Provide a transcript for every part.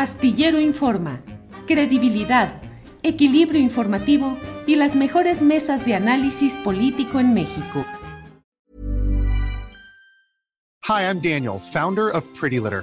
Astillero Informa, credibilidad, equilibrio informativo y las mejores mesas de análisis político en México. Hi, I'm Daniel, founder of Pretty Litter.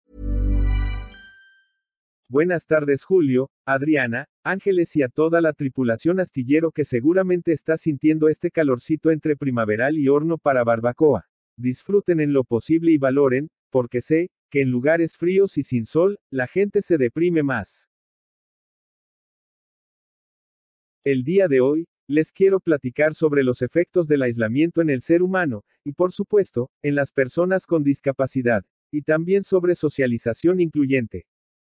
Buenas tardes Julio, Adriana, Ángeles y a toda la tripulación astillero que seguramente está sintiendo este calorcito entre primaveral y horno para barbacoa. Disfruten en lo posible y valoren, porque sé, que en lugares fríos y sin sol, la gente se deprime más. El día de hoy, les quiero platicar sobre los efectos del aislamiento en el ser humano, y por supuesto, en las personas con discapacidad, y también sobre socialización incluyente.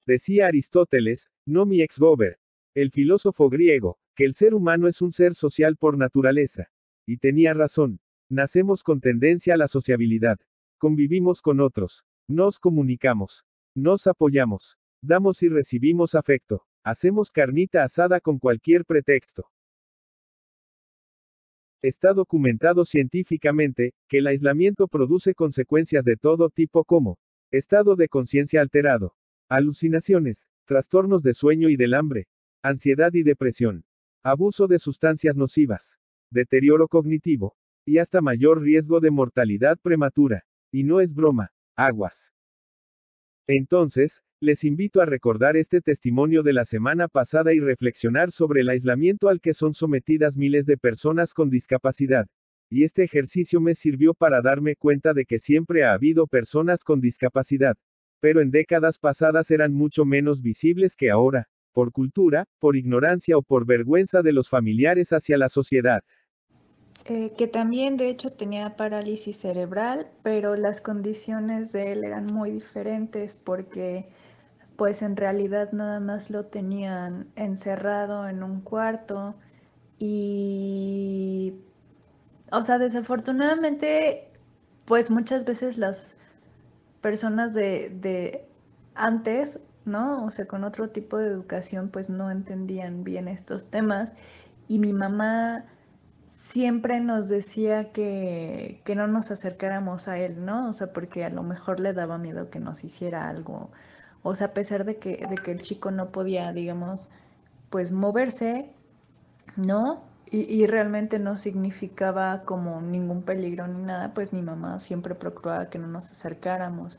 Decía Aristóteles, no mi ex gober, el filósofo griego, que el ser humano es un ser social por naturaleza. Y tenía razón. Nacemos con tendencia a la sociabilidad. Convivimos con otros. Nos comunicamos. Nos apoyamos. Damos y recibimos afecto. Hacemos carnita asada con cualquier pretexto. Está documentado científicamente, que el aislamiento produce consecuencias de todo tipo como estado de conciencia alterado, Alucinaciones, trastornos de sueño y del hambre, ansiedad y depresión, abuso de sustancias nocivas, deterioro cognitivo, y hasta mayor riesgo de mortalidad prematura. Y no es broma, aguas. Entonces, les invito a recordar este testimonio de la semana pasada y reflexionar sobre el aislamiento al que son sometidas miles de personas con discapacidad. Y este ejercicio me sirvió para darme cuenta de que siempre ha habido personas con discapacidad, pero en décadas pasadas eran mucho menos visibles que ahora, por cultura, por ignorancia o por vergüenza de los familiares hacia la sociedad. Eh, que también de hecho tenía parálisis cerebral, pero las condiciones de él eran muy diferentes porque pues en realidad nada más lo tenían encerrado en un cuarto y o sea, desafortunadamente pues muchas veces las personas de, de antes, ¿no? O sea, con otro tipo de educación, pues no entendían bien estos temas. Y mi mamá siempre nos decía que, que, no nos acercáramos a él, ¿no? O sea, porque a lo mejor le daba miedo que nos hiciera algo. O sea, a pesar de que, de que el chico no podía, digamos, pues moverse, ¿no? Y, realmente no significaba como ningún peligro ni nada, pues mi mamá siempre procuraba que no nos acercáramos.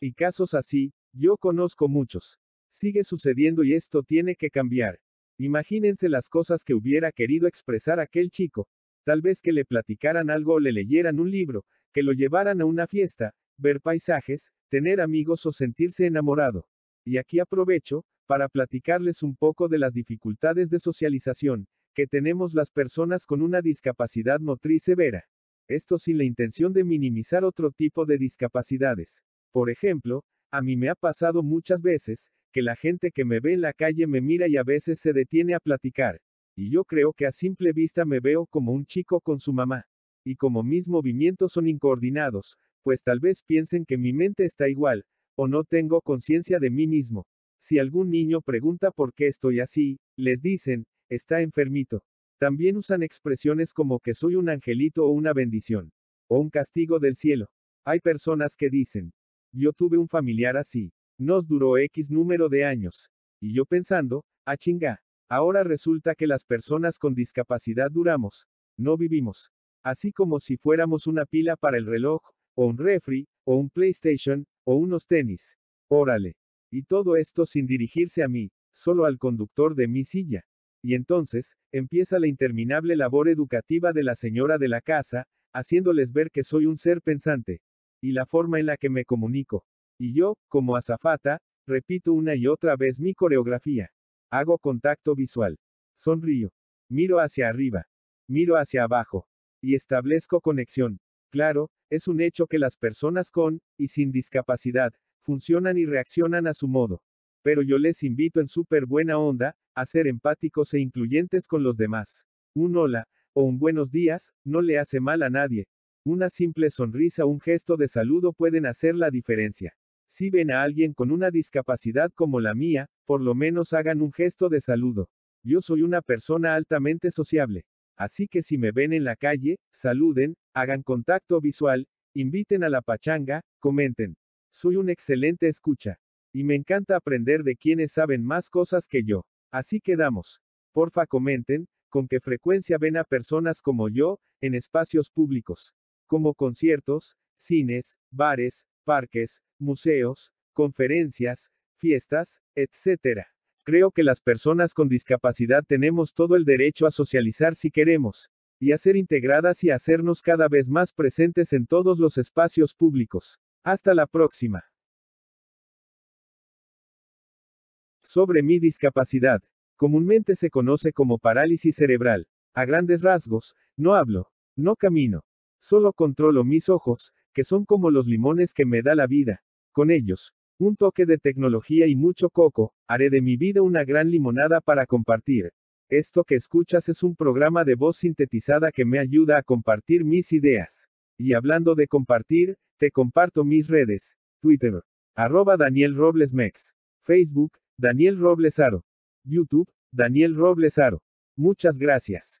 Y casos así, yo conozco muchos. Sigue sucediendo y esto tiene que cambiar. Imagínense las cosas que hubiera querido expresar aquel chico. Tal vez que le platicaran algo o le leyeran un libro, que lo llevaran a una fiesta, ver paisajes, tener amigos o sentirse enamorado. Y aquí aprovecho, para platicarles un poco de las dificultades de socialización, que tenemos las personas con una discapacidad motriz severa. Esto sin la intención de minimizar otro tipo de discapacidades. Por ejemplo, a mí me ha pasado muchas veces, que la gente que me ve en la calle me mira y a veces se detiene a platicar. Y yo creo que a simple vista me veo como un chico con su mamá. Y como mis movimientos son incoordinados, pues tal vez piensen que mi mente está igual, o no tengo conciencia de mí mismo. Si algún niño pregunta por qué estoy así, les dicen, está enfermito. También usan expresiones como que soy un angelito o una bendición. O un castigo del cielo. Hay personas que dicen, yo tuve un familiar así. Nos duró X número de años. Y yo pensando, ah, chinga. Ahora resulta que las personas con discapacidad duramos. No vivimos. Así como si fuéramos una pila para el reloj, o un refri, o un PlayStation, o unos tenis. Órale. Y todo esto sin dirigirse a mí, solo al conductor de mi silla. Y entonces, empieza la interminable labor educativa de la señora de la casa, haciéndoles ver que soy un ser pensante. Y la forma en la que me comunico. Y yo, como azafata, repito una y otra vez mi coreografía. Hago contacto visual. Sonrío. Miro hacia arriba. Miro hacia abajo. Y establezco conexión. Claro, es un hecho que las personas con, y sin discapacidad, funcionan y reaccionan a su modo. Pero yo les invito en súper buena onda, a ser empáticos e incluyentes con los demás. Un hola, o un buenos días, no le hace mal a nadie. Una simple sonrisa un gesto de saludo pueden hacer la diferencia. Si ven a alguien con una discapacidad como la mía, por lo menos hagan un gesto de saludo. Yo soy una persona altamente sociable. Así que si me ven en la calle, saluden, hagan contacto visual, inviten a la pachanga, comenten. Soy un excelente escucha. Y me encanta aprender de quienes saben más cosas que yo. Así quedamos. Porfa comenten, con qué frecuencia ven a personas como yo, en espacios públicos. Como conciertos, cines, bares, parques, museos, conferencias, fiestas, etc. Creo que las personas con discapacidad tenemos todo el derecho a socializar si queremos, y a ser integradas y a hacernos cada vez más presentes en todos los espacios públicos. Hasta la próxima. Sobre mi discapacidad. Comúnmente se conoce como parálisis cerebral. A grandes rasgos, no hablo, no camino. Solo controlo mis ojos, que son como los limones que me da la vida. Con ellos, un toque de tecnología y mucho coco, haré de mi vida una gran limonada para compartir. Esto que escuchas es un programa de voz sintetizada que me ayuda a compartir mis ideas. Y hablando de compartir, te comparto mis redes. Twitter. Arroba Daniel Robles Mex. Facebook, Daniel Robles Aro. YouTube, Daniel Robles Aro. Muchas gracias.